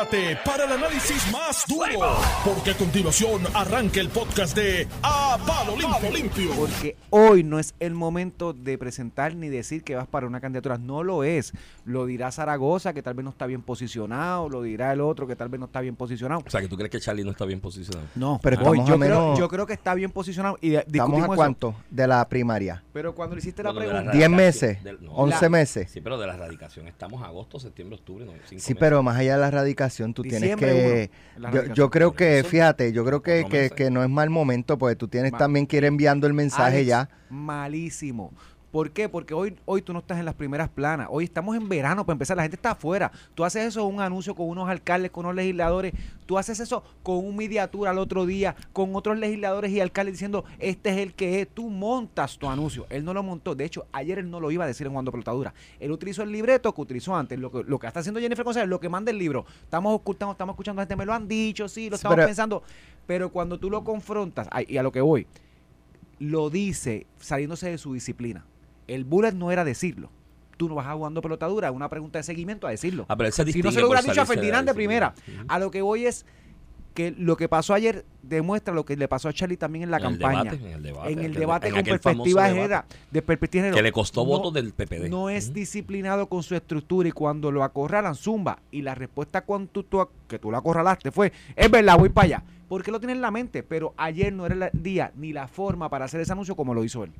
Prepárate para el análisis más duro, porque a continuación arranca el podcast de A Palo Limpio. Porque hoy no es el momento de presentar ni decir que vas para una candidatura. No lo es. Lo dirá Zaragoza, que tal vez no está bien posicionado. Lo dirá el otro, que tal vez no está bien posicionado. O sea, que tú crees que Charlie no está bien posicionado. No, Pero hoy yo, creo, yo creo que está bien posicionado. Y de- ¿Estamos a eso. cuánto de la primaria? Pero cuando le hiciste la Bueno, de la pregunta. ¿Diez radicación, meses? del- no, ¿Once la- meses? Sí, pero de la erradicación estamos agosto, septiembre, octubre, no, cinco Sí, meses. pero más allá de la tú tienes que... Yo, creo que, fíjate, yo creo que, que, que no es mal momento, porque tú tienes también que ir enviando el mensaje Alex, ya. Malísimo. ¿Por qué? Porque hoy, hoy tú no estás en las primeras planas. Hoy estamos en verano para empezar. La gente está afuera. Tú haces eso un anuncio con unos alcaldes, con unos legisladores. Tú haces eso con un mediatura al otro día, con otros legisladores y alcaldes diciendo, este es el que es. Tú montas tu anuncio. Él no lo montó. De hecho, ayer él no lo iba a decir en Cuando Pelotadura. Él utilizó el libreto que utilizó antes. Lo que, lo que está haciendo Jennifer González, lo que manda el libro. Estamos ocultando, estamos escuchando a gente, me lo han dicho, sí, lo estamos pero- pensando. Pero cuando tú lo confrontas, y a lo que voy, lo dice saliéndose de su disciplina. El bullet no era decirlo. Tú no vas a jugando pelotadura, una pregunta de seguimiento a decirlo. Ah, pero si no se lo hubiera dicho a de Ferdinand de primera. A lo que voy es que lo que pasó ayer demuestra lo que le pasó a Charlie también en la En el campaña. debate, en el debate, en el debate en con perspectiva famoso de debate. género, de perspectiva Que le costó No- votos del PPD. No es disciplinado con su estructura y cuando lo acorralan, zumba. Y la respuesta cuando tú, tú- que tú lo acorralaste fue, es verdad, voy para allá. Porque lo tiene en la mente, pero ayer no era el día ni la forma para hacer ese anuncio como lo hizo él.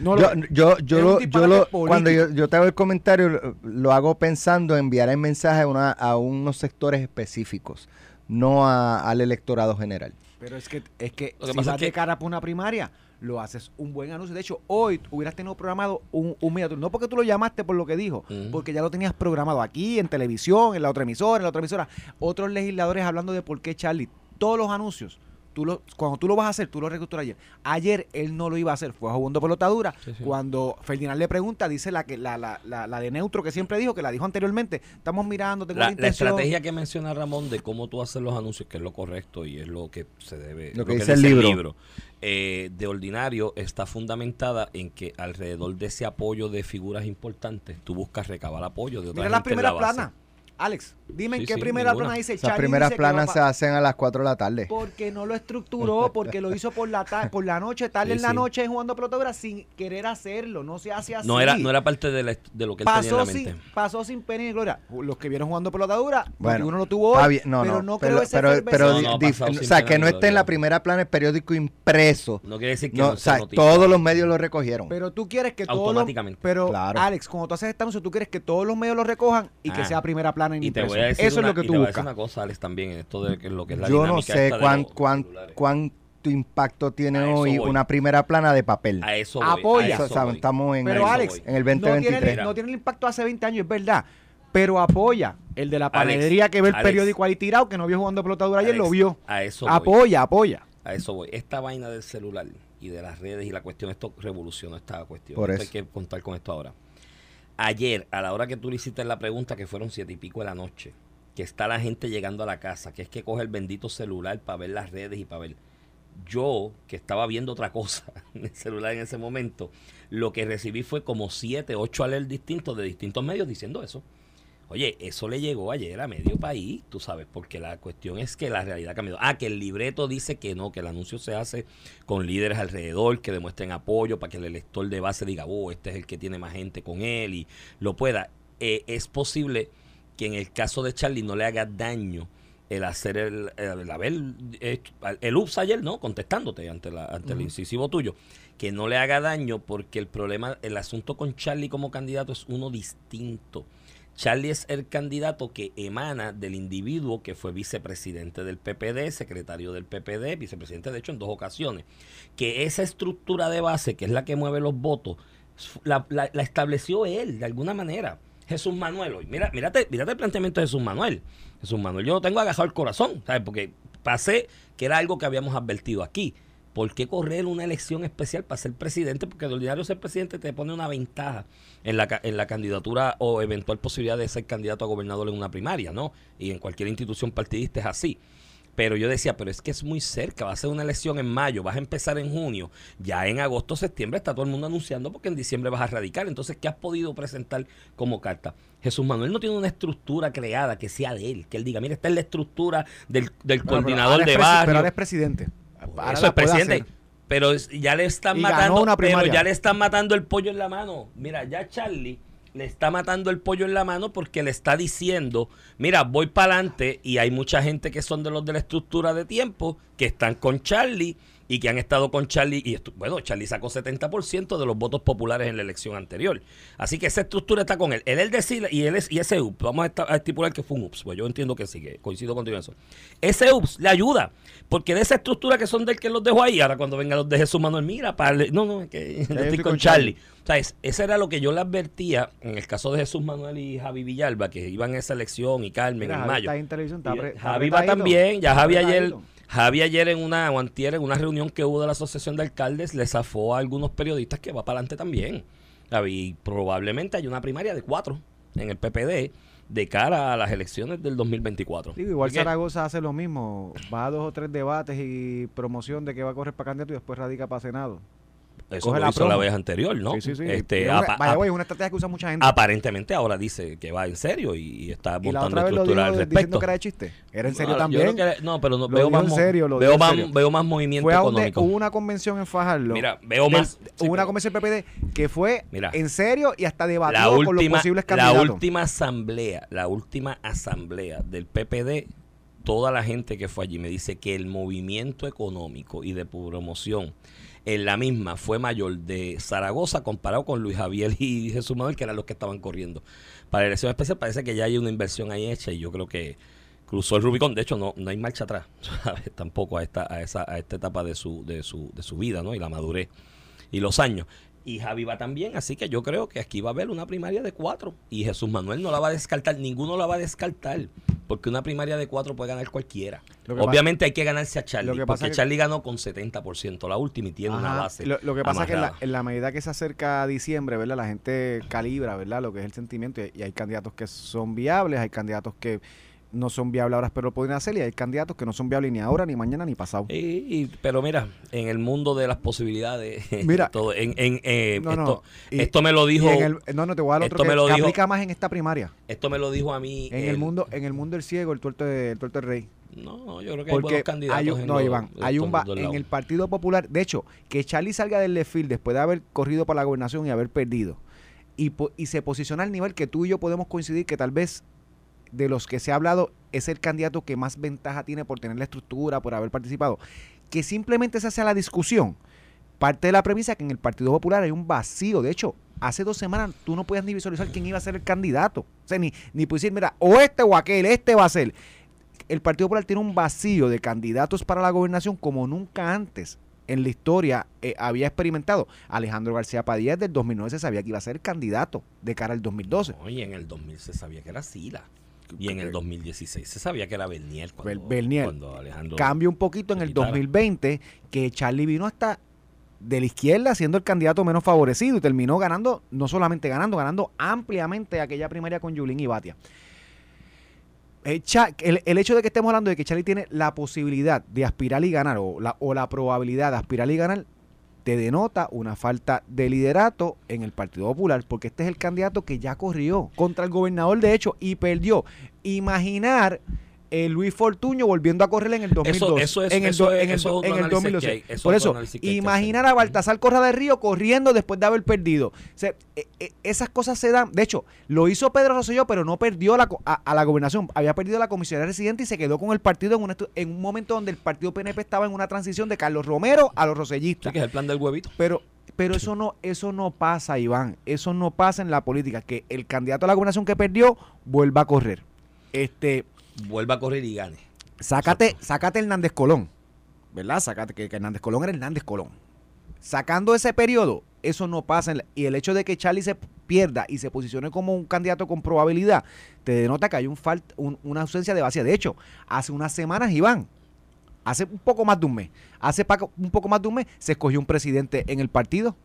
No Yo, lo- yo, yo, lo, yo lo, cuando yo, yo te hago el comentario, lo, lo hago pensando en enviar el mensaje a, una- a unos sectores específicos, no a- al electorado general. Pero es que, es que Lo que si pasa vas es de cara para una primaria, lo haces un buen anuncio. De hecho, hoy hubieras tenido programado un, un mediatur. No porque tú lo llamaste por lo que dijo, porque ya lo tenías programado aquí, en televisión, en la otra emisora, en la otra emisora. Otros legisladores hablando de por qué Charlie. Todos los anuncios. Tú lo, cuando tú lo vas a hacer, tú lo reestructuras ayer. Ayer él no lo iba a hacer, fue jugando pelotadura. Sí, sí. Cuando Ferdinand le pregunta, dice la que la, la, la, la de neutro que siempre dijo, que la dijo anteriormente. Estamos mirando, tengo la, La, estrategia que menciona Ramón de cómo tú haces los anuncios, que es lo correcto y es lo que se debe. Lo que dice el libro. eh, de ordinario está fundamentada en que alrededor de ese apoyo de figuras importantes, tú buscas recabar apoyo de otra Mira la primera plana. Alex, dime en qué sí, primera ninguna. plana dice Charlie primeras dice que va planas se hacen a las 4 de la tarde. Porque no lo estructuró, porque lo hizo por la ta- por la noche, tarde Sí, en la sí. noche jugando pelotadura sin querer hacerlo, no se hace así. No era, no era parte de, la- de lo que él tenía en pasó sin, mente. pasó sin pena ni gloria. Los que vieron jugando pelotadura, Bueno, uno lo tuvo hoy, bien, no, pero no, creo ese pero, pero No, no, o sea, que no esté en la primera plana el periódico impreso. No quiere decir que No, no, o sea todos los medios lo recogieron. Pero tú quieres que todos Automáticamente. pero. Alex, cuando tú haces este anuncio, tú quieres que todos los medios lo recojan y que Ah. sea primera plana en Y te impreso. voy a decir Eso una, es lo que y tú te voy a decir buscas. una cosa, Alex, también, en esto de que lo que es la Yo no sé cuán, cuán- cuánto impacto tiene hoy voy. una primera plana de papel. A eso voy. Apoya. a Eso, o sea, voy. estamos en, Pero Alex, voy. en el no tiene, 2023. no tiene el impacto hace 20 años, es verdad. Pero apoya el de la Alex, panadería que ve el Alex. periódico ahí tirado, que no vio jugando pelotadura ayer, lo vio. A eso voy. Apoya, apoya. A eso voy. Esta vaina del celular y de las redes y la cuestión, esto revolucionó esta cuestión. Por Esto eso. hay que contar con esto ahora. Ayer, a la hora que tú le hiciste la pregunta, que fueron siete y pico de la noche, que está la gente llegando a la casa, que es que coge el bendito celular para ver las redes y para ver. Yo, que estaba viendo otra cosa en el celular en ese momento, lo que recibí fue como siete, ocho alerts distintos de distintos medios diciendo eso. Oye, eso le llegó ayer a medio país, tú sabes, porque la cuestión es que la realidad ha cambiado. Ah, que el libreto dice que no, que el anuncio se hace con líderes alrededor, que demuestren apoyo para que el elector de base diga, oh, este es el que tiene más gente con él y lo pueda. Eh, es posible que en el caso de Charlie no le haga daño el hacer el, el haber el ups ayer, ¿no? Contestándote ante, la, ante el incisivo tuyo. Que no le haga daño porque el problema, el asunto con Charlie como candidato es uno distinto. Charlie es el candidato que emana del individuo que fue vicepresidente del PPD, secretario del PPD, vicepresidente de hecho en dos ocasiones. Que esa estructura de base, que es la que mueve los votos, la, estableció él de alguna manera. Jesús Manuel hoy. Mira, el planteamiento de Jesús Manuel. Jesús Manuel, yo lo tengo agajado el corazón, ¿sabes? Porque pasé que era algo que habíamos advertido aquí. ¿Por qué correr una elección especial para ser presidente? Porque de ordinario ser presidente te pone una ventaja en la, en la candidatura o eventual posibilidad de ser candidato a gobernador en una primaria, ¿no? Y en cualquier institución partidista es así. Pero yo decía, pero es que es muy cerca, va a ser una elección en mayo, vas a empezar en junio, ya en agosto, septiembre está todo el mundo anunciando porque en diciembre vas a radicar. Entonces, ¿qué has podido presentar como carta? Jesús Manuel no tiene una estructura creada que sea de él, que él diga, mira, esta es la estructura del, del Bueno, coordinador de barrio. Pero ahora es presidente. Ahora Eso presidente. hacer. Pero ya le están Y matando, una pero ya le están matando el pollo en la mano. Mira, ya Charlie le está matando el pollo en la mano porque le está diciendo, mira, voy para adelante y hay mucha gente que son de los de la estructura de tiempo que están con Charlie y que han estado con Charlie y bueno, Charlie sacó 70% de los votos populares en la elección anterior. Así que esa estructura está con él. Él es decir y él es y ese UPS, vamos a, estipular que fue un UPS, pues yo entiendo que sí, que coincido contigo en eso. Ese UPS le ayuda, porque de esa estructura que son del que los dejó ahí, ahora cuando venga los de Jesús Manuel, mira, para no, no, es que yo estoy con Charlie. O sea, es- ese era lo que yo le advertía en el caso de Jesús Manuel y Javi Villalba, que iban a esa elección y Carmen Mira, en Javi mayo. está ahí en televisión, está Y Javi va también, ya Javi ayer. Javi ayer en una, o antier, en una reunión que hubo de la Asociación de Alcaldes, le zafó a algunos periodistas que va para adelante también. Javi, probablemente hay una primaria de cuatro en el PPD de cara a las elecciones del 2024. Digo, igual Zaragoza hace lo mismo. Va a dos o tres debates y promoción de que va a correr para candidato y después radica para Senado. Eso coge lo la hizo la vez anterior, ¿no? Sí, sí, sí. Este, una, vaya, es una estrategia que usa mucha gente. aparentemente ahora dice que va en serio y, y está la montando estructura al respecto. diciendo que era de chiste. Era en serio No, también. no, pero no, veo más, en serio, veo, en más, veo más movimiento Fue económico. hubo una convención en Fajardo. Mira, veo más. sí, hubo una pero- convención del PPD que fue Mira. en serio y hasta debatió la con los posibles la candidatos. última asamblea, la última asamblea del PPD, toda la gente que fue allí me dice que el movimiento económico y de promoción en la misma fue mayor de Zaragoza comparado con Luis Javier y Jesús Manuel, que eran los que estaban corriendo. Para la elección especial parece que ya hay una inversión ahí hecha y yo creo que cruzó el Rubicón. De hecho, no, no hay marcha atrás, tampoco a esta, a esa, a esta etapa de su, de su, de su vida, ¿no? Y la madurez y los años. Y Javi va también, así que yo creo que aquí va a haber una primaria de cuatro. Y Jesús Manuel no la va a descartar, ninguno la va a descartar. Porque una primaria de cuatro puede ganar cualquiera. Obviamente hay que ganarse a Charlie. lo que pasa porque que- Charlie ganó con 70% la última y tiene una base. Lo, lo que pasa es que en la, amarrada. en la medida que se acerca a diciembre, ¿verdad? La gente calibra, ¿verdad? Lo que es el sentimiento y, y hay candidatos que son viables, hay candidatos que no son viables ahora, pero lo pueden hacer y hay candidatos que no son viables ni ahora, ni mañana, ni pasado. Y- y- pero mira, en el mundo de las posibilidades, Mira. todo, en, en, eh, No, no, esto, y- me lo dijo, el- no, no, te voy a dar otro esto que, me lo que dijo- aplica más en esta primaria. esto me lo dijo a mí. En el mundo, en el mundo del ciego, el tuerto de, el tuerto del rey. No, no, yo creo que hay buenos candidatos. hay un, en no, los- Iván, hay un en el Partido Popular, de hecho, que Charlie salga del left field después de haber corrido para la gobernación y haber perdido y, y se posiciona al nivel que tú y yo podemos coincidir que tal vez de los que se ha hablado es el candidato que más ventaja tiene por tener la estructura, por haber participado, que simplemente se hace a la discusión. Parte de la premisa que en el Partido Popular hay un vacío. De hecho, hace dos semanas tú no podías ni visualizar quién iba a ser el candidato. O sea, ni, ni puedes decir, mira, o este o aquel, este va a ser el Partido Popular tiene un vacío de candidatos para la gobernación como nunca antes en la historia eh, había experimentado. Alejandro García Padilla desde el 2009 se sabía que iba a ser candidato de cara al 2012. Oye, en el 2000 se sabía que era Sila. Y en el 2016 se sabía que era Bernier cuando, Bernier. cuando Alejandro... Cambia un poquito en el quitara. 2020 que Charlie vino hasta de la izquierda siendo el candidato menos favorecido y terminó ganando, no solamente ganando, ganando ampliamente aquella primaria con Yulín y Batia. Eh, el, el hecho de que estemos hablando de que Charlie tiene la posibilidad de aspirar y ganar, o la, o la probabilidad de aspirar y ganar, te denota una falta de liderato en el Partido Popular, porque este es el candidato que ya corrió contra el gobernador, de hecho, y perdió. Imaginar eh, Luis Fortuño volviendo a correr en el 2002. eso es- en el, eso en el, eso en el análisis 2012. que hay, eso es Por eso, imaginar a Baltasar Corra de Río corriendo después de haber perdido. O sea, eh, eh, esas cosas se dan. De hecho, lo hizo Pedro Rosselló, pero no perdió la, a, a la gobernación. Había perdido la comisaría residente y se quedó con el partido en un, estu- en un momento donde el partido PNP estaba en una transición de Carlos Romero a los Sí, rosellistas. que es el plan del huevito. Pero, pero eso no, eso no pasa, Iván. Eso no pasa en la política. Que el candidato a la gobernación que perdió vuelva a correr. Este, Vuelva a correr y gane. sácate, sácate Hernández Colón. ¿Verdad? Sácate que, Hernández Colón era Hernández Colón. Sacando ese periodo, eso no pasa. y el hecho de que Charlie se pierda y se posicione como un candidato con probabilidad, te denota que hay un un- una ausencia de vacía. De hecho, hace unas semanas, Iván, hace un poco más de un mes, hace un poco más de un mes, se escogió un presidente en el partido.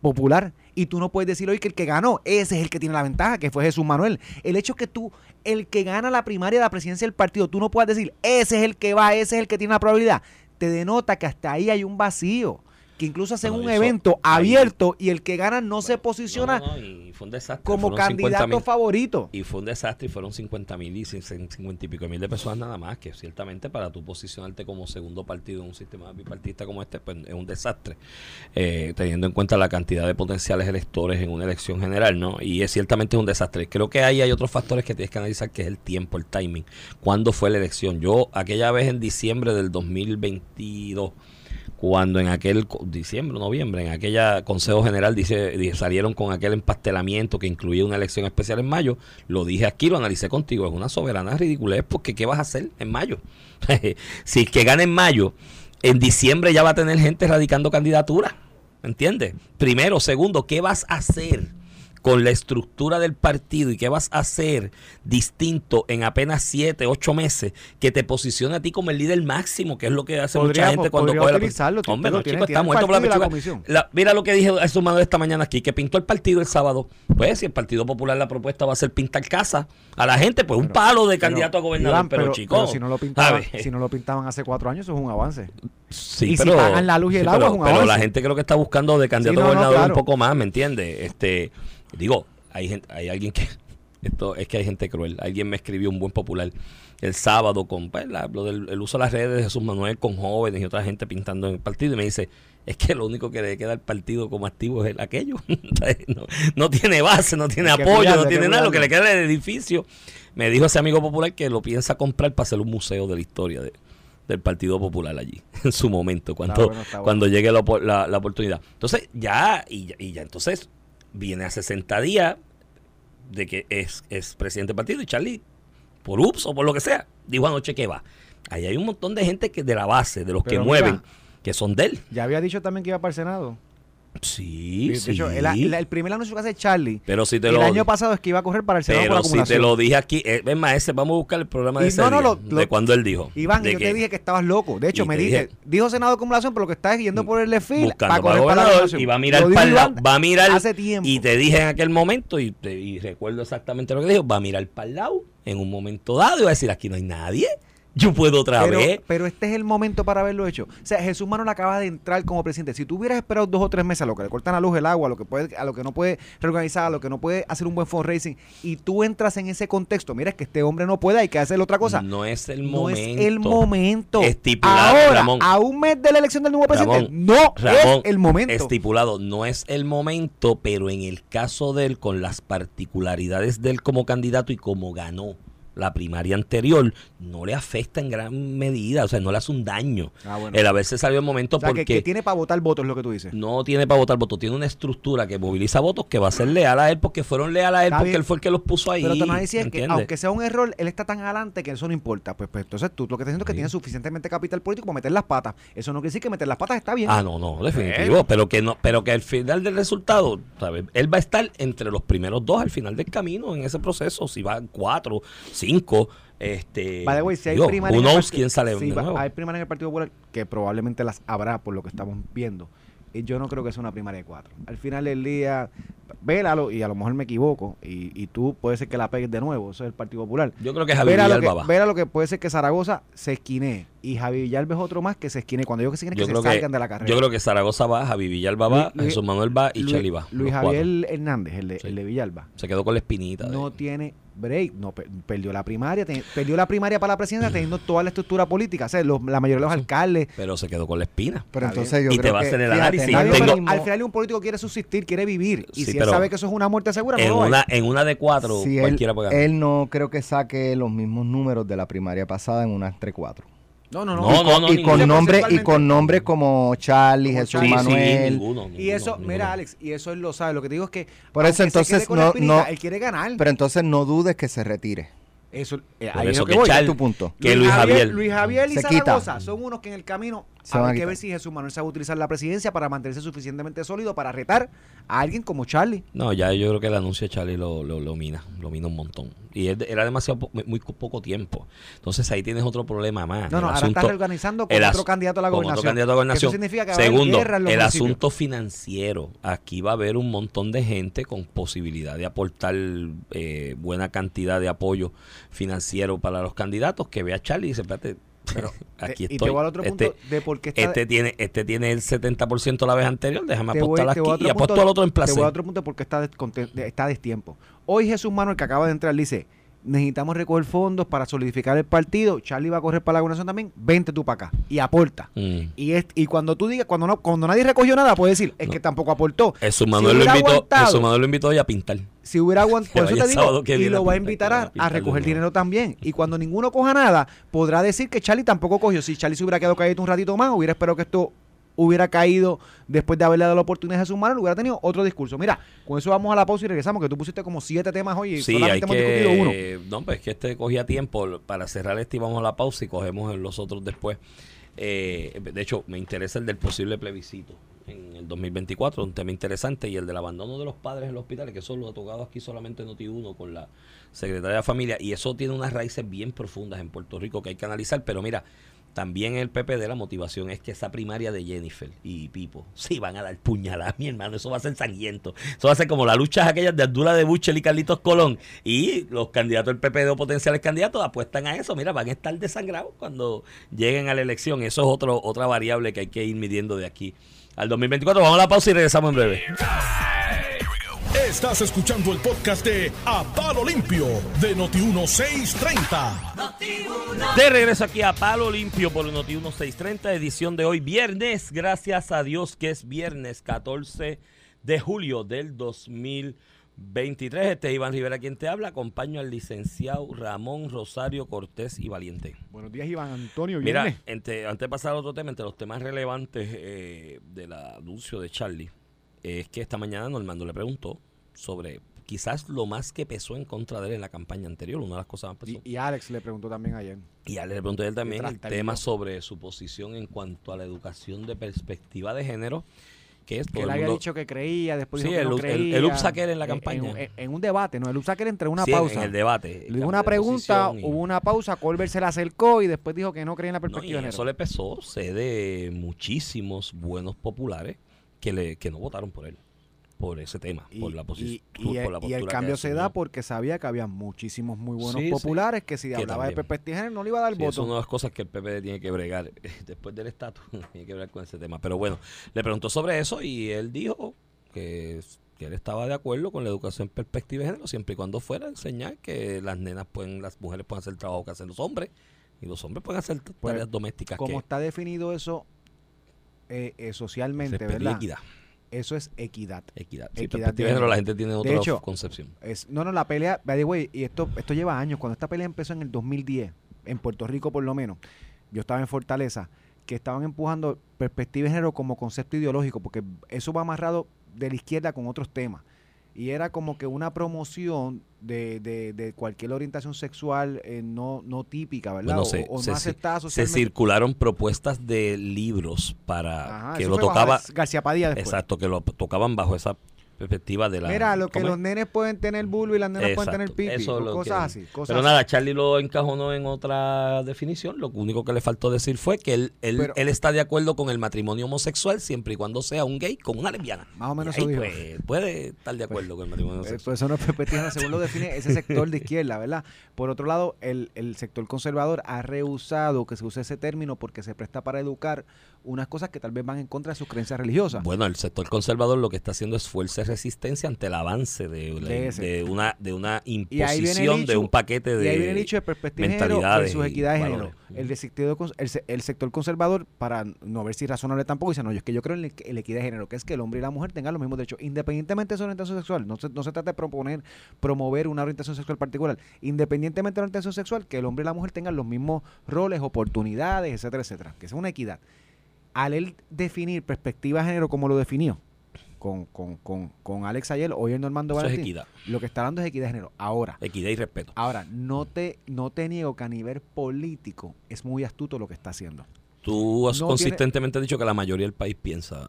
Popular. Y tú no puedes decir hoy que el que ganó, ese es el que tiene la ventaja, que fue Jesús Manuel. El hecho que tú, el que gana la primaria de la presidencia del partido, tú no puedas decir, ese es el que va, ese es el que tiene la probabilidad, te denota que hasta ahí hay un vacío. Que incluso hacen Bueno, un eso- evento abierto y el que gana no se posiciona no, no, y fue un desastre. como Fueron 50 candidato favorito. Y fue un desastre y fueron 50 mil y cin- cin- 50 y pico mil de personas nada más, que ciertamente para tú posicionarte como segundo partido en un sistema bipartista como este, pues es un desastre, eh, teniendo en cuenta la cantidad de potenciales electores en una elección general, ¿no? Y es ciertamente un desastre. Creo que ahí hay otros factores que tienes que analizar, que es el tiempo, el timing. ¿Cuándo fue la elección? Yo, aquella vez en diciembre del 2022, cuando en aquel diciembre, noviembre, en aquella Consejo General dice, di- salieron con aquel empastelamiento que incluía una elección especial en mayo, lo dije aquí, lo analicé contigo, es una soberana ridiculez, porque ¿qué vas a hacer en mayo? si es que gana en mayo, en diciembre ya va a tener gente radicando candidatura, ¿entiendes? Primero, segundo, ¿qué vas a hacer? Con la estructura del partido y qué vas a hacer distinto en apenas siete, ocho meses que te posicione a ti como el líder máximo, que es lo que hace Podría- mucha gente cuando coge la utilizarlo, Hombre, no, tienes, chico, tiene está muerto por la la pechuga. comisión. La- mira lo que dije a su mano esta mañana aquí, que pintó el partido el sábado. Pues si el Partido Popular la propuesta va a ser pintar casa a la gente, pues un Pero- palo de Pero, candidato a gobernador, Iván, pero, chico. si no lo pintaban, si no lo pintaban hace cuatro años, eso es un avance. Sí, Y si pero, pagan la luz y el agua, pero, es un pero la avance. gente creo que está buscando de candidato Sí, no, a no, gobernador claro. un poco más, ¿me entiendes? Este, digo, hay gente, hay alguien que esto es que hay gente cruel. Alguien me escribió un buen popular el sábado con pues, la- lo del el uso de las redes de Jesús Manuel con jóvenes y otra gente pintando en el partido y me dice es que lo único que le queda al partido como activo es el aquello. no, no tiene base, no tiene apoyo, no tiene nada. Lo que le queda es el edificio. Me dijo ese amigo popular que lo piensa comprar para hacer un museo de la historia de, del Partido Popular allí, en su momento, cuando, bueno, está bueno. cuando llegue la, la- la oportunidad. Entonces, ya, y, ya- y ya entonces viene a 60 días de que es, es presidente del partido y Charlie, por ups o por lo que sea, dijo anoche que va. Ahí hay un montón de gente que de la base, de los Pero que mira. mueven, que son de él. Ya había dicho también que iba para el Senado. Sí, de sí. hecho, el, el- el primer anuncio que hace Charlie pero si te el lo año pasado es que iba a correr para el Senado por pero si te lo dije aquí, eh, es más, ese, vamos a buscar el programa de ese no, no, día, lo- de lo- cuando él dijo. Iván, yo que- te dije que estabas loco. De hecho, me dije, dije- dijo Senado de acumulación, pero lo que estás yendo por el desfile buscando para correr para la y va a mirar para el lado, va a mirar hace tiempo. y te dije en aquel momento y, te- y recuerdo exactamente lo que dijo, va a mirar para el lado en un momento dado y va a decir aquí no hay nadie, yo puedo otra pero, vez. pero este es el momento para haberlo hecho. O sea, Jesús Manuel acaba de entrar como presidente. Si tú hubieras esperado dos o tres meses a lo que le cortan la luz, el agua, a lo que puede, a lo que no puede reorganizar, a lo que no puede hacer un buen fundraising, y tú entras en ese contexto, mira, es que este hombre no puede, hay que hacer otra cosa. No es el No momento. es el momento. Estipulado, Ahora, Ramón. a un mes de la elección del nuevo presidente, Ramón, no Ramón, es el momento. Estipulado, no es el momento, pero en el caso de él, con las particularidades de él como candidato y como ganó la primaria anterior, no le afecta en gran medida, o sea, no le hace un daño Ah, bueno. el haberse salido el momento o sea, porque que tiene para votar votos, es lo que tú dices. no tiene para votar votos, tiene una estructura que moviliza votos que va a ser leal a él porque fueron leal a él Está porque bien. él fue el que los puso ahí. Pero tu análisis es que, aunque sea un error, él está tan adelante que eso no importa. Pues, pues entonces tú lo que estás diciendo es que Sí. tiene suficientemente capital político para meter las patas. Eso no quiere decir que meter las patas está bien. Ah, no, no, definitivo. Pero que no, pero que al final del resultado, ¿sabes? Él va a estar entre los primeros dos al final del camino en ese proceso. Si van cuatro, cinco, este. Si hay digo, en el partido- quién sale si de va- nuevo. Hay primaria en el Partido Popular que probablemente las habrá por lo que estamos viendo. Y yo no creo que sea una primaria de cuatro. Al final del día, vélalo y a lo mejor me equivoco. Y, y tú puede ser que la pegues de nuevo. Eso es el Partido Popular. Yo creo que Javier Verá lo, Villalba que, va. verá lo que puede ser que Zaragoza se esquine y Javi Villalba es otro más que se esquine. Cuando yo que se esquine, que se salgan de la carrera. yo creo que Zaragoza va, Javi Villalba va, Luis- Jesús Manuel va y Luis, Cheli va. Luis cuatro. Javier Hernández, el de, Sí. el de Villalba, Se quedó con la espinita. de- no tiene break. No, per- perdió la primaria. perdió la primaria para la presidencia teniendo toda la estructura política. O sea, los- la mayoría de los alcaldes. pero se quedó con la espina. Pero entonces yo Y te va a hacer el análisis. no pero al final un político quiere subsistir, quiere vivir. Y Sí, si él sabe que eso es una muerte segura, no En lo va a una, en una de cuatro, si él, cualquiera puede ganar. él no creo que saque los mismos números de la primaria pasada en una entre cuatro. No, no, no. No, no, no, y con nombre y con nombres como Charlie, Jesús sí, Manuel. ninguno, Y eso, ninguno. mira, Alex, y eso él lo sabe. Lo que te digo es que. Por eso, entonces, con no- Él quiere ganar. Pero entonces no dudes que se retire. eso, eh, ahí es eso lo que que voy. Charlie- tu punto. que Luis Javier Luis Javier y se quita. Zaragoza son unos que en el camino Se van a Hay que ver si Jesús Manuel sabe utilizar la presidencia para mantenerse suficientemente sólido para retar a alguien como Charlie. No, ya yo creo que el anuncio de Charlie lo, lo, lo mina, lo mina un montón. Y él- era demasiado, muy poco tiempo. Entonces ahí tienes otro problema más. No, El no, ahora está asunto- reorganizando con el otro candidato a la gobernación. otro candidato a la gobernación. Eso significa que va a haber Segundo, guerra en los el municipios. asunto financiero. Aquí va a haber un montón de gente con posibilidad de aportar eh, buena cantidad de apoyo financiero para los candidatos que ve a Charlie y dice, espérate, aquí Eh, y estoy. te voy al otro punto Este- de por qué está... este tiene, este tiene el 70% la vez anterior, déjame te apostar te voy aquí y apuesto al otro en Te placer. voy a otro punto porque está, de- está destiempo. Hoy Jesús Manuel, que acaba de entrar, dice, necesitamos recoger fondos para solidificar el partido. Charlie va a correr para la gobernación también. Vente tú para acá y aporta. Mm. Y, es, y cuando tú digas, cuando no cuando nadie recogió nada, puedes decir, es No. que tampoco aportó. Si Manuel lo hubiera invitó, Jesús Manuel lo invitó hoy a pintar. Si hubiera aguantado, por eso te digo, y lo va a invitar a, a recoger dinero también. Y cuando ninguno coja nada, podrá decir que Charlie tampoco cogió. Si Charlie se hubiera quedado caído un ratito más, hubiera esperado que esto hubiera caído después de haberle dado la oportunidad a Jesús Manuel, hubiera tenido otro discurso. Mira, con eso vamos a la pausa y regresamos, que tú pusiste como siete temas hoy y Sí, hay solamente hemos discutido uno. que... No, pues es que este cogía tiempo. Para cerrar este y vamos a la pausa y cogemos los otros después. Eh, de hecho, me interesa el del posible plebiscito en el 2024, un tema interesante, y el del abandono de los padres en los hospitales, que eso lo ha tocado aquí solamente Noti1 con la Secretaría de Familia, y eso tiene unas raíces bien profundas en Puerto Rico que hay que analizar, pero mira, también el PPD la motivación es que esa primaria de Jennifer y Pipo sí van a dar puñaladas, mi hermano, eso va a ser sangriento. Eso va a ser como las luchas aquellas de Abdullah de Buchel y Carlitos Colón. Y los candidatos del PPD o potenciales candidatos apuestan a eso. Mira, van a estar desangrados cuando lleguen a la elección. Eso es otro, otra variable que hay que ir midiendo de aquí al 2024. Vamos a la pausa y regresamos en breve. Estás escuchando el podcast de A Palo Limpio de Noti1630. De regreso aquí a Palo Limpio por Noti 1630, edición de hoy, viernes. Gracias a Dios que es viernes 14 de julio del 2023. Este es Iván Rivera quien te habla. Acompaño al licenciado Ramón Rosario Cortés y Valiente. Buenos días, Iván Antonio. Mira, entre- antes de pasar a otro tema, entre los temas relevantes eh, del anuncio de Charlie, es que esta mañana Normando le preguntó sobre quizás lo más que pesó en contra de él en la campaña anterior, una de las cosas más pesó. Y, y Alex le preguntó también ayer. Y ya le pregunté a él también el tema sobre su posición en cuanto a la educación de perspectiva de género, que es Que él había mundo- dicho que creía, después Sí, dijo que el no up- el- creía. el upsacker en la campaña. En, en un debate, no, el upsacker entre una Sí, pausa. en el debate. Le una pregunta, y- hubo una pausa, Colbert se la acercó y después dijo que no creía en la No, y perspectiva de eso género. le pesó, sé de muchísimos buenos populares que le que no votaron por él, por ese tema, Y, por la posición. y- y el, y el cambio se da porque sabía que había muchísimos muy buenos Sí, sí. populares que si Que hablaba de también. perspectiva de género no le iba a dar el Sí, es voto. una de las cosas que el PPD tiene que bregar después del estatus, tiene que bregar con ese tema. Pero bueno, le preguntó sobre eso y él dijo que, que él estaba de acuerdo con la educación en perspectiva de género, siempre y cuando fuera a enseñar que las nenas pueden, las mujeres pueden hacer el trabajo que hacen los hombres y los hombres pueden hacer tareas Pues, domésticas Como que está definido eso eh, eh, socialmente, ¿verdad? equidad. Eso es equidad. Equidad. Sí, Equidad de género, la gente tiene otra hecho, concepción. Es, no, no, la pelea, by the way, y esto, esto lleva años. Cuando esta pelea empezó en el 2010, en Puerto Rico por lo menos, yo estaba en Fortaleza, que estaban empujando perspectiva de género como concepto ideológico, porque eso va amarrado de la izquierda con otros temas. Y era como que una promoción de, de, de cualquier orientación sexual eh, no, no típica, ¿verdad? Bueno, o, se, o no se- aceptada se circularon propuestas de libros para Ajá, que lo tocaba, García Padilla después. exacto, que lo tocaban bajo esa perspectiva de la... Mira, lo que los nenes pueden tener bulbo y las nenas pueden tener pipi. eso o cosas que- así. Cosas Pero nada, Charlie lo encajonó en otra definición. Lo único que le faltó decir fue que él, él, Pero- él está de acuerdo con el matrimonio homosexual siempre y cuando sea un gay con una lesbiana. Más o menos Y ahí, eso dijo. pues, puede estar de acuerdo con el matrimonio Eh, homosexual. Pues eso no es perspectiva, según lo define ese sector de izquierda, ¿verdad? Por otro lado, el, el sector conservador ha rehusado que se use ese término porque se presta para educar unas cosas que tal vez van en contra de sus creencias religiosas. Bueno, el sector conservador lo que está haciendo es fuerza y resistencia ante el avance de, De de una de una imposición de un paquete de y ahí viene el hecho de perspectiva de mentalidades versus y equidad de género. El, de sector, el, el sector conservador, para no ver si razonable tampoco, dice, no, yo es que yo creo en la equidad de género, que es que el hombre y la mujer tengan los mismos derechos, independientemente de su orientación sexual. No se, no se trata de proponer, promover una orientación sexual particular. Independientemente de la orientación sexual, que el hombre y la mujer tengan los mismos roles, oportunidades, etcétera, etcétera. Que sea una equidad. Al él definir perspectiva de género como lo definió, con, con, con, con Alex ayer, hoy el Normando Eso es Valentín, equidad. lo que está hablando es equidad de género. Ahora, Equidad y respeto. Ahora, no te, no te niego que a nivel político es muy astuto lo que está haciendo. Tú has no consistentemente dicho que la mayoría del país piensa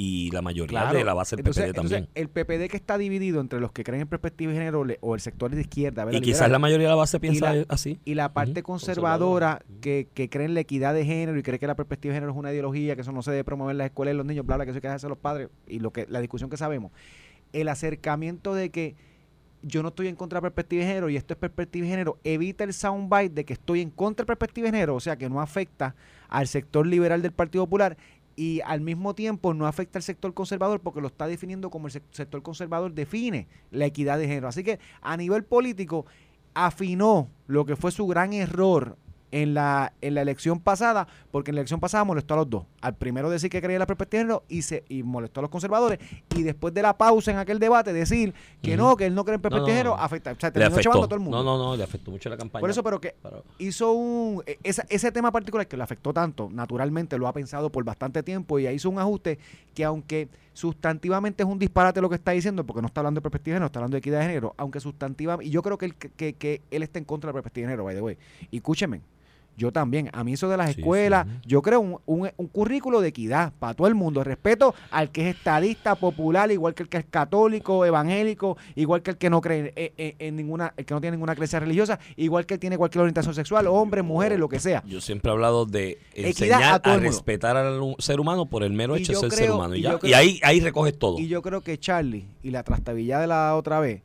y la mayoría Claro. de la base del Entonces- PPD también. entonces, el PPD que está dividido entre los que creen en perspectiva de género o el sector de izquierda, ¿verdad? y quizás liberal, la mayoría de la base piensa la- así. y la parte conservadora conservadora. que, que cree en la equidad de género y cree que la perspectiva de género es una ideología, que eso no se debe promover en las escuelas de los niños, bla, bla, que eso hay que a los padres y lo que la discusión que sabemos. El acercamiento de que yo no estoy en contra de perspectiva de género y esto es perspectiva de género, evita el soundbite de que estoy en contra de perspectiva de género, o sea que no afecta al sector liberal del Partido Popular y al mismo tiempo no afecta al sector conservador porque lo está definiendo como el sec- sector conservador define la equidad de género. Así que a nivel político afinó lo que fue su gran error en la, en la elección pasada, porque en la elección pasada molestó a los dos. Al primero decir que creía en la perspectiva de género y, se, y molestó a los conservadores. Y después de la pausa en aquel debate decir que no, que él no cree en No, perspectiva de no, género, afecta. O sea, terminó chavando a todo el mundo. No, no, no, le afectó mucho la campaña. Por eso, pero que Pero- hizo un e- esa- ese tema particular que le afectó tanto, naturalmente lo ha pensado por bastante tiempo y ahí hizo un ajuste que aunque sustantivamente es un disparate lo que está diciendo, porque no está hablando de perspectiva de género, está hablando de equidad de género, aunque sustantivamente, y yo creo que él, que, que- que él está en contra de la perspectiva de género, by the way. Y escúcheme, yo también, a mí eso de las Sí, escuelas, sí. yo creo un, un, un currículo de equidad para todo el mundo, respeto al que es estadista, popular, igual que el que es católico, evangélico, igual que el que no cree en, en- en ninguna, el que no tiene ninguna creencia religiosa, igual que él tiene cualquier orientación sexual, hombres, mujeres, lo que sea. Yo siempre he hablado de Equidad enseñar a el respetar al ser humano por el mero hecho de ser ser humano. Y, y ya. Y ahí, ahí recoges todo. Y yo creo que Charlie y la trastabillada de la otra vez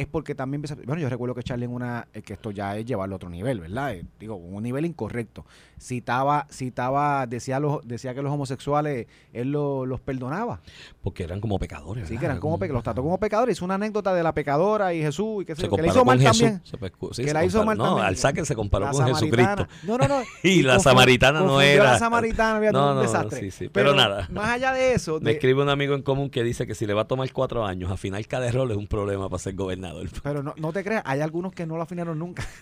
es porque también bueno yo recuerdo que Charlie en una eh, que esto ya es llevarlo a otro nivel verdad Eh, digo un nivel incorrecto citaba citaba decía los decía que los homosexuales él lo- los perdonaba Porque eran como pecadores. sí que eran como pe- los trató como pecadores hizo una anécdota de la pecadora y Jesús y que, Se que la comparó hizo mal Jesús. también se sí, que se la hizo mal No, también. al saque se comparó La con. Jesucristo. No, no, no. Y la samaritana no era. la samaritana, había No, un no, desastre. sí, sí, pero nada. Más allá de eso, Me escribe un amigo en común que dice que si le va a tomar cuatro años, afinar cada rol es un problema para ser gobernador. Pero no, no te creas, hay algunos que no lo afinaron nunca.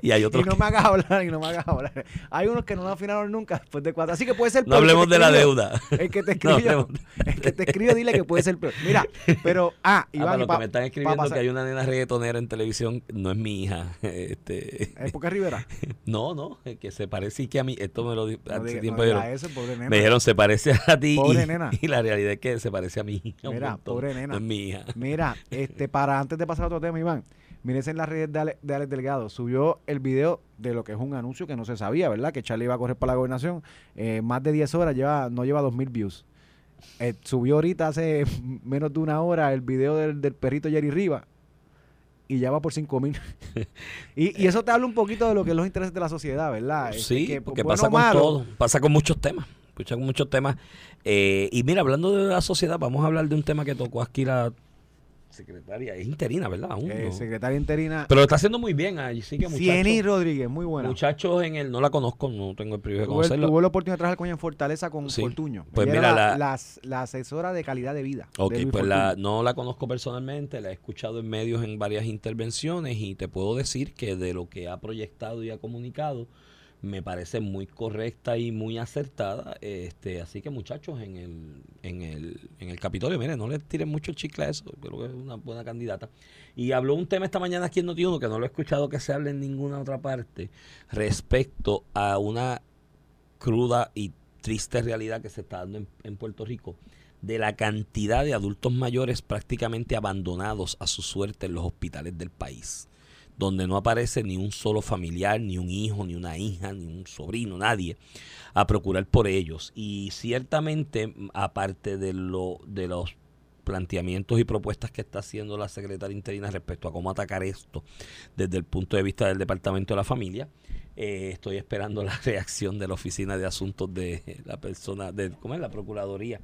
Y hay Y otros no que... me hagas hablar, y no me hagas hablar. Hay unos que no lo afinaron nunca después de cuatro. Así que puede ser No peor que hablemos de la deuda. El que te No escribió, hablemos el que te escribió, dile que puede ser peor. Mira, pero, ah, Ah, Iván, para y pa- que me están escribiendo pasar- que hay una nena reggaetonera en televisión, no es mi hija. Este, ¿Es porque Rivera? no, no, que se parece y que a mí, esto me lo No hace tiempo no me dijeron se parece a ti Pobre y, nena. y la realidad es que se parece a mi hija. un Mira, pobre nena. No es mi hija. Mira, este, para antes de pasar a otro tema, Iván, mírense en las redes de, Ale- de Alex Delgado. Subió el video de lo que es un anuncio que no se sabía, ¿verdad? Que Charlie iba a correr para la gobernación. Eh, más de 10 horas, lleva, no lleva 2.000 views. Eh, subió ahorita hace menos de una hora el video del, del perrito Jerry Riva y ya va por 5.000. y, y eso te habla un poquito de lo que es los intereses de la sociedad, ¿verdad? Este, Sí, que, porque bueno pasa con malo, todo, pasa con muchos temas, pasa con muchos temas. Eh, y mira, hablando de la sociedad, vamos a hablar de un tema que tocó aquí la secretaria, es interina, ¿verdad? Aún eh, no. secretaria interina Pero lo está haciendo muy bien, ahí sí que Cieny Rodríguez, muy buena. muchachos en el, no la conozco, no tengo el privilegio de conocerla. tuve la oportunidad de trabajar con ella en Fortaleza con Sí. Fortuño. Pues Ella mira, la- la, la asesora de calidad de vida. Ok, de pues no la conozco personalmente, la he escuchado en medios en varias intervenciones y te puedo decir que de lo que ha proyectado y ha comunicado me parece muy correcta y muy acertada. Este, así que muchachos, en el, en el, en el Capitolio, miren, no le tiren mucho chicle a eso, creo que es una buena candidata. Y habló un tema esta mañana aquí en Notiuno que no lo he escuchado que se hable en ninguna otra parte respecto a una cruda y triste realidad que se está dando en, en Puerto Rico de la cantidad de adultos mayores prácticamente abandonados a su suerte en los hospitales del país, donde no aparece ni un solo familiar, ni un hijo, ni una hija, ni un sobrino, nadie a procurar por ellos. Y ciertamente, aparte de, lo, de los planteamientos y propuestas que está haciendo la secretaria interina respecto a cómo atacar esto desde el punto de vista del Departamento de la Familia, eh, estoy esperando la reacción de la Oficina de Asuntos de la persona, de, ¿cómo es? La Procuraduría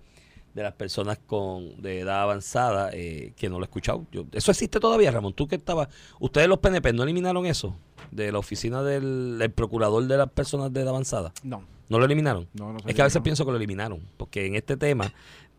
de las personas con de edad avanzada, eh, que no lo he escuchado. Yo, eso existe todavía, Ramón. Tú que estabas, ustedes los PNP no eliminaron eso de la oficina del, del procurador de las personas de edad avanzada. No, ¿No lo eliminaron? no, no. Es que a veces pienso que lo eliminaron, porque en este tema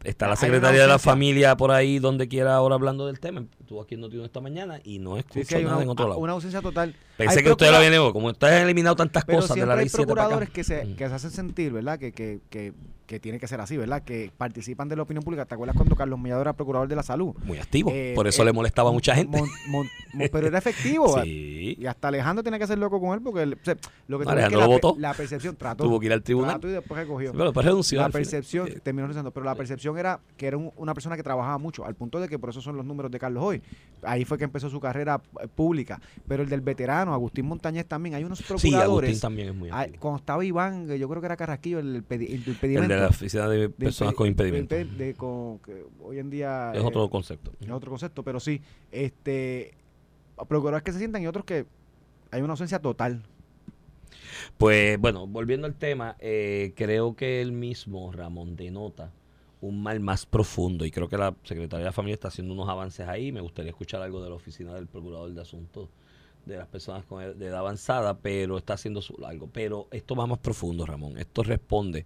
está la una secretaria de la familia por ahí donde quiera ahora hablando del tema. Estuvo aquí en Noticias esta mañana y no escucho sí, nada una, en otro lado. una ausencia total. Pensé Hay que ustedes lo habían hecho. Como ustedes han eliminado tantas Pero cosas de la ley hay 7 para acá. procuradores que se, Mm. que se hacen sentir, ¿verdad? Que, que, que que tiene que ser así, ¿verdad? Que participan de la opinión pública. ¿Te acuerdas cuando Carlos Mellado era procurador de la salud? Muy activo. Eh, Por eso eh, le molestaba a mucha gente. Mon- mon- mon- pero era efectivo. Sí. Y hasta Alejandro tiene que ser loco con él porque el- o sea, lo que ves es que Alejandro la, lo pe- votó. la percepción trató. Tuvo que ir al tribunal. y después recogió. Pero después renunció. la percepción, Eh, terminó pero la percepción era que era un- una persona que trabajaba mucho, al punto de que por eso son los números de Carlos hoy. Ahí fue que empezó su carrera eh, pública. Pero el del veterano, Agustín Montañez también, hay unos Sí, procuradores. Agustín también es muy activo. cuando estaba Iván, yo creo que era Carrasquillo, el, el El impedimento. de la oficina de personas con impedimento. de- con- hoy en día Es eh, otro concepto. es otro concepto, pero sí, este procuradores que se sientan y otros que hay una ausencia total. Pues bueno, volviendo al tema, eh, creo que él mismo, Ramón, denota un mal más profundo y creo que la Secretaría de Familia está haciendo unos avances ahí. Me gustaría escuchar algo de la oficina del Procurador de Asuntos de las personas con edad avanzada, pero está haciendo algo. Pero esto va más profundo, Ramón. Esto responde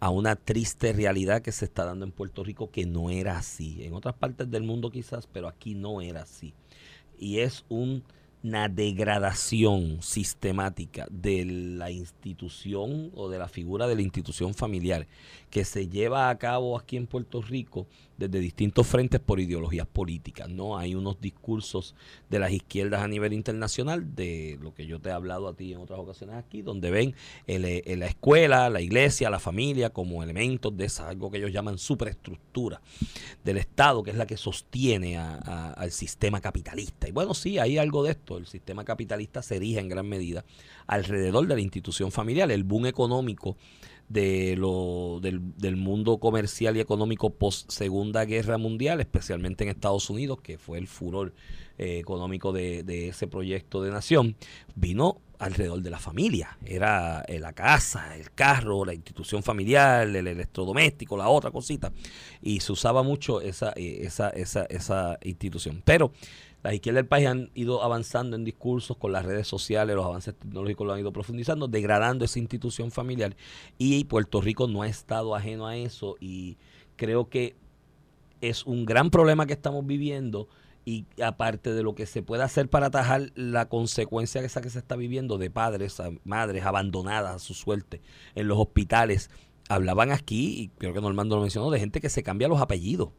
a una triste realidad que se está dando en Puerto Rico que no era así. En otras partes del mundo quizás, pero aquí no era así. Y es un- una degradación sistemática de la institución o de la figura de la institución familiar que se lleva a cabo aquí en Puerto Rico desde distintos frentes por ideologías políticas. No hay unos discursos de las izquierdas a nivel internacional de lo que yo te he hablado a ti en otras ocasiones aquí, donde ven el- el- la escuela, la iglesia, la familia como elementos de esa, algo que ellos llaman superestructura del Estado, que es la que sostiene a- a- al sistema capitalista. Y bueno, sí, hay algo de esto. El sistema capitalista se erige en gran medida alrededor de la institución familiar. El boom económico de lo, del, mundo comercial y económico post Segunda Guerra Mundial, especialmente en Estados Unidos, que fue el furor eh, económico de, de ese proyecto de nación, vino alrededor de la familia. Era eh, la casa, el carro, la institución familiar, el electrodoméstico, la otra cosita. Y se usaba mucho esa, eh, esa, esa, esa institución. Pero las izquierdas del país han ido avanzando en discursos con las redes sociales, los avances tecnológicos lo han ido profundizando, degradando esa institución familiar. Y Puerto Rico no ha estado ajeno a eso. Y creo que es un gran problema que estamos viviendo y aparte de lo que se puede hacer para atajar la consecuencia esa que se está viviendo de padres, a madres abandonadas a su suerte en los hospitales, hablaban aquí, y creo que Normando lo mencionó, de gente que se cambia los apellidos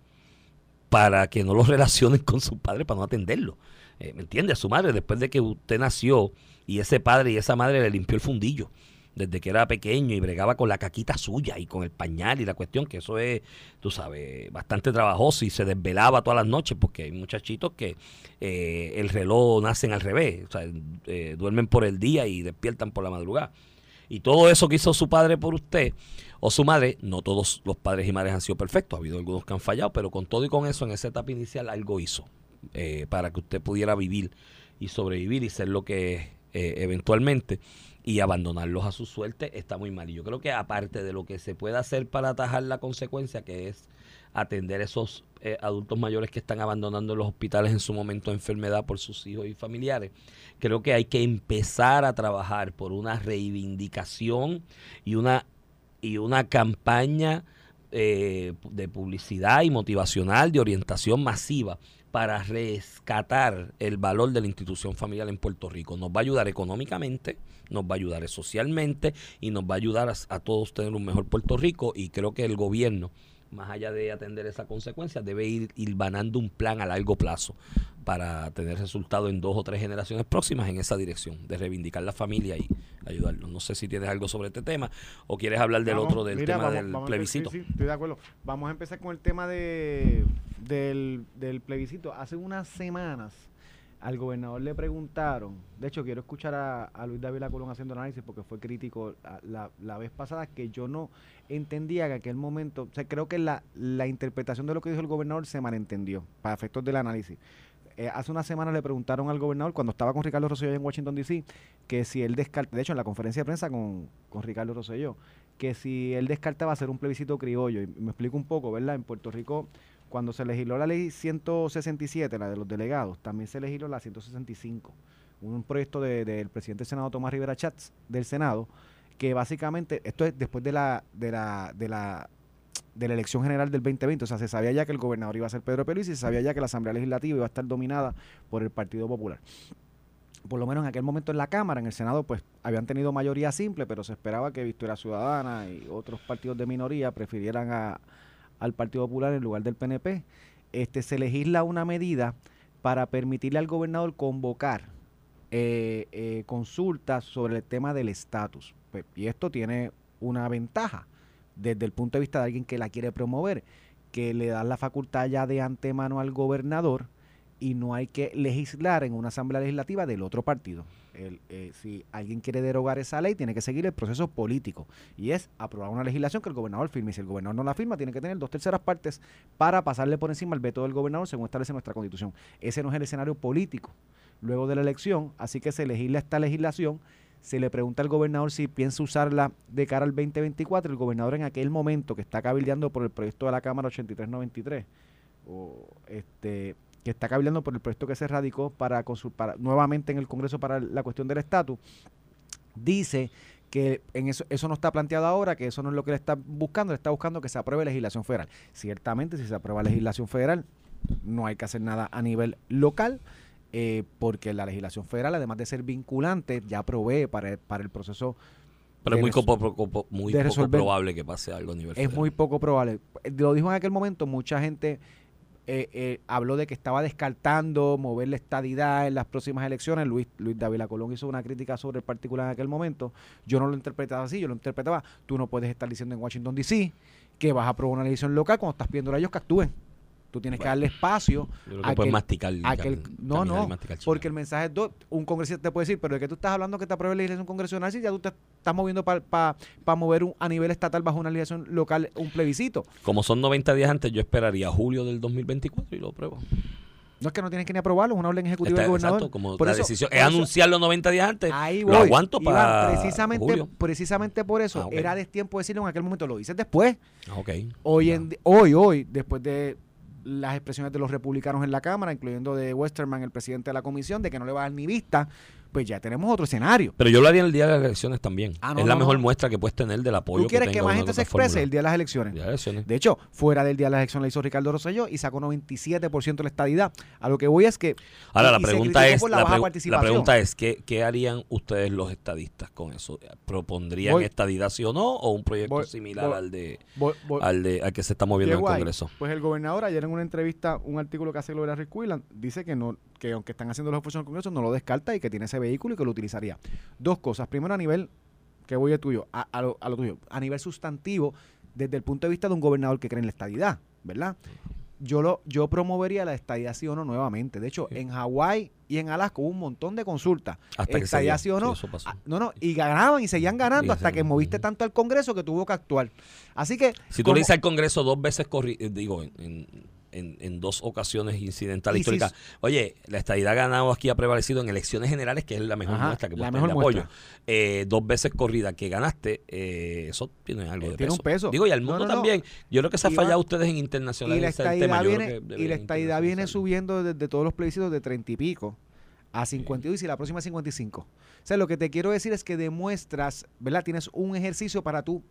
para que no los relacionen con su padre, para no atenderlo. Eh, ¿Me entiende? A su madre, después de que usted nació y ese padre y esa madre le limpió el fundillo desde que era pequeño y bregaba con la caquita suya y con el pañal y la cuestión, que eso es, tú sabes, bastante trabajoso y se desvelaba todas las noches porque hay muchachitos que eh, el reloj nacen al revés, o sea, eh, duermen por el día y despiertan por la madrugada. Y todo eso que hizo su padre por usted o su madre, no todos los padres y madres han sido perfectos, ha habido algunos que han fallado, pero con todo y con eso, en esa etapa inicial algo hizo eh, para que usted pudiera vivir y sobrevivir y ser lo que es eh, eventualmente y abandonarlos a su suerte está muy mal. Y yo creo que aparte de lo que se puede hacer para atajar la consecuencia, que es atender esos eh, adultos mayores que están abandonando los hospitales en su momento de enfermedad por sus hijos y familiares, creo que hay que empezar a trabajar por una reivindicación y una, y una campaña eh, de publicidad y motivacional, de orientación masiva para rescatar el valor de la institución familiar en Puerto Rico. Nos va a ayudar económicamente, nos va a ayudar socialmente y nos va a ayudar a, a todos tener un mejor Puerto Rico y creo que el gobierno, más allá de atender esa consecuencia, debe ir hilvanando un plan a largo plazo para tener resultados en dos o tres generaciones próximas en esa dirección, de reivindicar la familia y ayudarlos. No sé si tienes algo sobre este tema o quieres hablar del Vamos, otro, del mira, tema vamos- del vamos plebiscito. sí, sí, estoy de acuerdo. Vamos a empezar con el tema de, del, del plebiscito. Hace unas semanas al gobernador le preguntaron, de hecho quiero escuchar a, a Luis David Colón haciendo análisis porque fue crítico la, la vez pasada que yo no entendía que aquel momento, o sea, creo que la, la interpretación de lo que dijo el gobernador se malentendió para efectos del análisis. Eh, hace una semana le preguntaron al gobernador, cuando estaba con Ricardo Rosselló en Washington, D.C., que si él descarta, de hecho en la conferencia de prensa con, con Ricardo Rosselló, que si él descartaba hacer un plebiscito criollo, y me explico un poco, ¿verdad? En Puerto Rico, cuando se legisló la ley 167, la de los delegados, también se legisló la 165, un proyecto de- del presidente del Senado, Tomás Rivera Chats, del Senado, que básicamente, esto es después de la, de la, de la de la elección general del 2020, o sea, se sabía ya que el gobernador iba a ser Pedro Pérez y se sabía ya que la Asamblea Legislativa iba a estar dominada por el Partido Popular. por lo menos en aquel momento en la Cámara, en el Senado, pues habían tenido mayoría simple, pero se esperaba que Victoria Ciudadana y otros partidos de minoría prefirieran a, al Partido Popular en lugar del PNP. Este, se legisla una medida para permitirle al gobernador convocar eh, eh, consultas sobre el tema del estatus. Pues, y esto tiene una ventaja desde el punto de vista de alguien que la quiere promover, que le da la facultad ya de antemano al gobernador y no hay que legislar en una asamblea legislativa del otro partido. Eh, si alguien quiere derogar esa ley, tiene que seguir el proceso político y es aprobar una legislación que el gobernador firme. Y si el gobernador no la firma, tiene que tener dos terceras partes para pasarle por encima el veto del gobernador según establece nuestra constitución. Ese no es el escenario político luego de la elección, así que se legisla esta legislación. Se le pregunta al gobernador si piensa usarla de cara al 2024. El gobernador en aquel momento que está cabildeando por el proyecto de la Cámara 8393, o este que está cabildeando por el proyecto que se radicó para, para nuevamente en el Congreso para la cuestión del estatus, dice que en eso, eso no está planteado ahora, que eso no es lo que le está buscando, le está buscando que se apruebe legislación federal. Ciertamente, si se aprueba legislación federal, no hay que hacer nada a nivel local, eh, porque la legislación federal, además de ser vinculante, ya provee para, para el proceso pero es muy, poco, muy poco probable que pase algo a nivel Es muy poco probable. Lo dijo en aquel momento, mucha gente eh, eh, habló de que estaba descartando mover la estadidad en las próximas elecciones. Luis, Luis Dávila Colón hizo una crítica sobre el particular en aquel momento. Yo no lo interpretaba así, yo lo interpretaba, tú no puedes estar diciendo en Washington DC que vas a aprobar una elección local cuando estás pidiendo a ellos que actúen. Tú tienes que darle espacio a que, masticar, no, no, porque el mensaje es un congresista te puede decir, pero de que tú estás hablando que te apruebe la legislación congresional si ya tú te estás moviendo para mover a nivel estatal bajo una legislación local un plebiscito. Como son 90 días antes, yo esperaría julio del 2024 y lo apruebo. No es que no tienes que ni aprobarlo, es una orden ejecutiva del gobernador. Exacto, como la decisión es anunciarlo 90 días antes. Ahí Lo aguanto para precisamente, precisamente por eso ah, era de tiempo decirlo en aquel momento, lo dices después. Ah, okay. Hoy, en, hoy, hoy, después de las expresiones de los republicanos en la Cámara, incluyendo de Westerman, el presidente de la comisión, de que no le va a dar ni vista, pues ya tenemos otro escenario. Pero yo lo haría en el día de las elecciones también. Ah, es la mejor muestra que puedes tener del apoyo. ¿Tú quieres que, más gente se exprese el día de las elecciones? De hecho, fuera del día de las elecciones la hizo Ricardo Rosselló y sacó 97% de la estadidad. A lo que voy es que... Ahora, la pregunta es, la, pregunta es ¿qué, harían ustedes los estadistas con eso? ¿Propondrían estadidad sí o no? ¿O un proyecto similar al, de, al de al que se está moviendo en el Congreso? Pues el gobernador ayer en una entrevista, un artículo que hace Gloria Rick dice que no que aunque están haciendo los esfuerzos en el Congreso, no lo descarta y que tiene ese vehículo y que lo utilizaría. Dos cosas. Primero, a nivel, que voy a tuyo, a, lo, tuyo, a nivel sustantivo, desde el punto de vista de un gobernador que cree en la estadidad, ¿verdad? Yo, lo, yo promovería la estadidad sí o no nuevamente. De hecho, en Hawái y en Alaska hubo un montón de consultas. Hasta estadidad sí o no. Ah, no, no, y ganaban y seguían ganando hasta que moviste tanto al Congreso que tuvo que actuar. Así que... Si tú le dices al Congreso dos veces, corri eh, digo, en en, en dos ocasiones incidentales históricas. Oye, la estadidad ganado aquí ha prevalecido en elecciones generales, que es la mejor muestra que puede tener apoyo. Eh, dos veces corrida que ganaste, eh, eso tiene algo de tiene peso. un peso. Digo, y al mundo también. Yo creo que se ha fallado ustedes en internacional. Y la estadidad viene, y la estadidad viene subiendo desde todos los plebiscitos de treinta y pico a 52 y la próxima 55. O sea, lo que te quiero decir es que demuestras, ¿verdad? Tienes un ejercicio para tú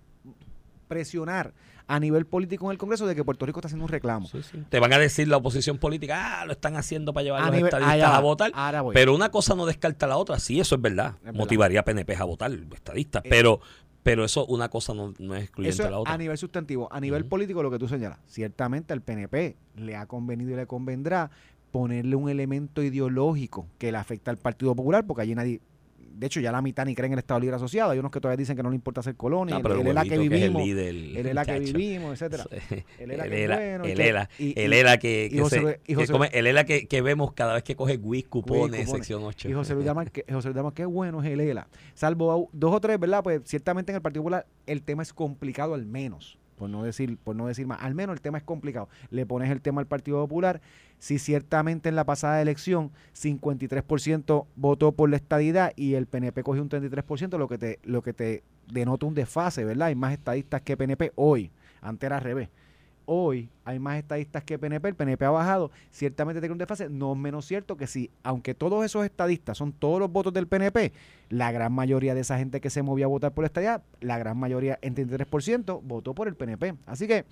presionar a nivel político en el Congreso de que Puerto Rico está haciendo un reclamo. Te van a decir la oposición política, ah, lo están haciendo para llevar a, los estadistas a votar. Pero una cosa no descarta la otra. Sí, eso es verdad. Motivaría a PNP a votar, estadistas. Eh, pero, pero eso, una cosa no, es excluyente de la otra. A nivel sustantivo. A nivel político, lo que tú señalas. Ciertamente al PNP le ha convenido y le convendrá ponerle un elemento ideológico que le afecta al Partido Popular, porque allí nadie, de hecho ya la mitad ni creen en el Estado Libre Asociado, hay unos que todavía dicen que no le importa ser colonia, ah, él, es la que vivimos, él es la que vivimos, etcétera. Él es la que bueno, él es la que él es la que vemos cada vez que coge WIS cupones, sección 8. Y José Luis Damas, que, José Luis qué bueno es el ELA. Salvo dos o tres, ¿verdad? Pues ciertamente en el Partido Popular el tema es complicado al menos por no decir, por no decir más. Al menos el tema es complicado. Le pones el tema al Partido Popular. Si ciertamente en la pasada elección 53% votó por la estadidad y el PNP cogió un 33%, lo que te, lo que te denota un desfase, ¿verdad? Hay más estadistas que PNP hoy. Antes era al revés hoy hay más estadistas que PNP, el PNP ha bajado, ciertamente tiene un desfase, no es menos cierto que si, aunque todos esos estadistas son todos los votos del PNP, la gran mayoría de esa gente que se movía a votar por la estadía, la gran mayoría, en 33%, votó por el PNP. Así que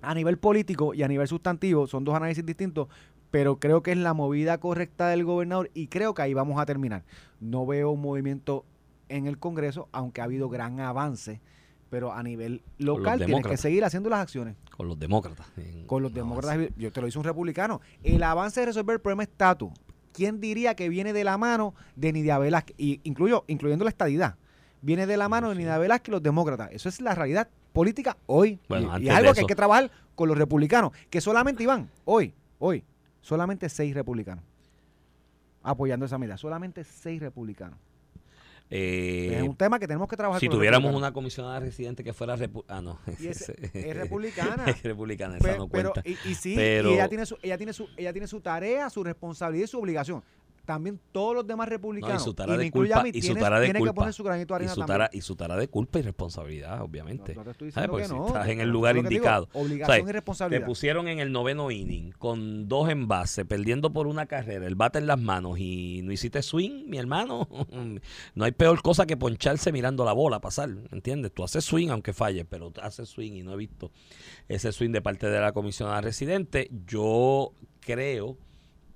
a nivel político y a nivel sustantivo son dos análisis distintos, pero creo que es la movida correcta del gobernador y creo que ahí vamos a terminar. No veo un movimiento en el Congreso, aunque ha habido gran avance, pero a nivel local tienes que seguir haciendo las acciones. Con los demócratas. Con los demócratas, yo te lo hice un republicano. El avance de resolver el problema estatus, ¿quién diría que viene de la mano de Nidia Velázquez? Y incluyo, incluyendo la estadidad. Viene de la mano de Nidia Velázquez y los demócratas. Eso es la realidad política hoy. Bueno, y, y es algo que hay que trabajar con los republicanos. Que solamente, Iván, hoy, hoy, solamente seis republicanos apoyando esa medida. Solamente seis republicanos. Eh, es un tema que tenemos que trabajar si con tuviéramos una comisionada residente que fuera ah no Y es- republicana. es republicana esa no pero, cuenta y, y sí, Pero- y ella tiene, su, ella, tiene su, ella tiene su tarea, su responsabilidad y su obligación. También todos los demás No, republicanos. y su tara de culpa mí, y su tara de culpa que poner su granito de y su tara y su tara de culpa y responsabilidad obviamente No, no te estoy Porque que si no, estás en el lugar digo, indicado obligación ¿sabes? y te pusieron en el noveno inning con dos envases perdiendo por una carrera el bate en las manos y no hiciste swing mi hermano no hay peor cosa que poncharse mirando la bola pasar ¿entiendes? tú haces swing aunque falles pero haces swing y no he visto ese swing de parte de la comisionada residente yo creo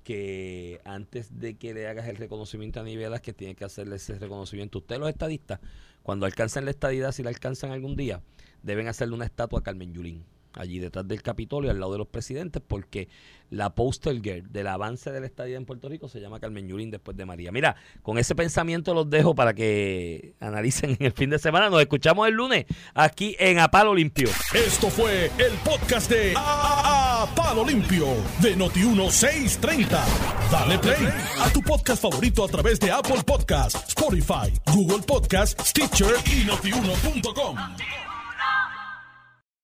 que antes de que le hagas el reconocimiento a niveles que tiene que hacerle ese reconocimiento. Ustedes los estadistas cuando alcancen la estadidad si la alcanzan algún día deben hacerle una estatua a Carmen Yulín allí detrás del Capitolio al lado de los presidentes porque la poster girl del avance de la estadía en Puerto Rico se llama Carmen Yulín después de María. Mira con ese pensamiento los dejo para que analicen en el fin de semana. Nos escuchamos el lunes aquí en A Palo Limpio. Esto fue el podcast de Palo Limpio de Noti1630. Dale play a tu podcast favorito a través de Apple Podcasts, Spotify, Google Podcasts, Stitcher y notiuno.com.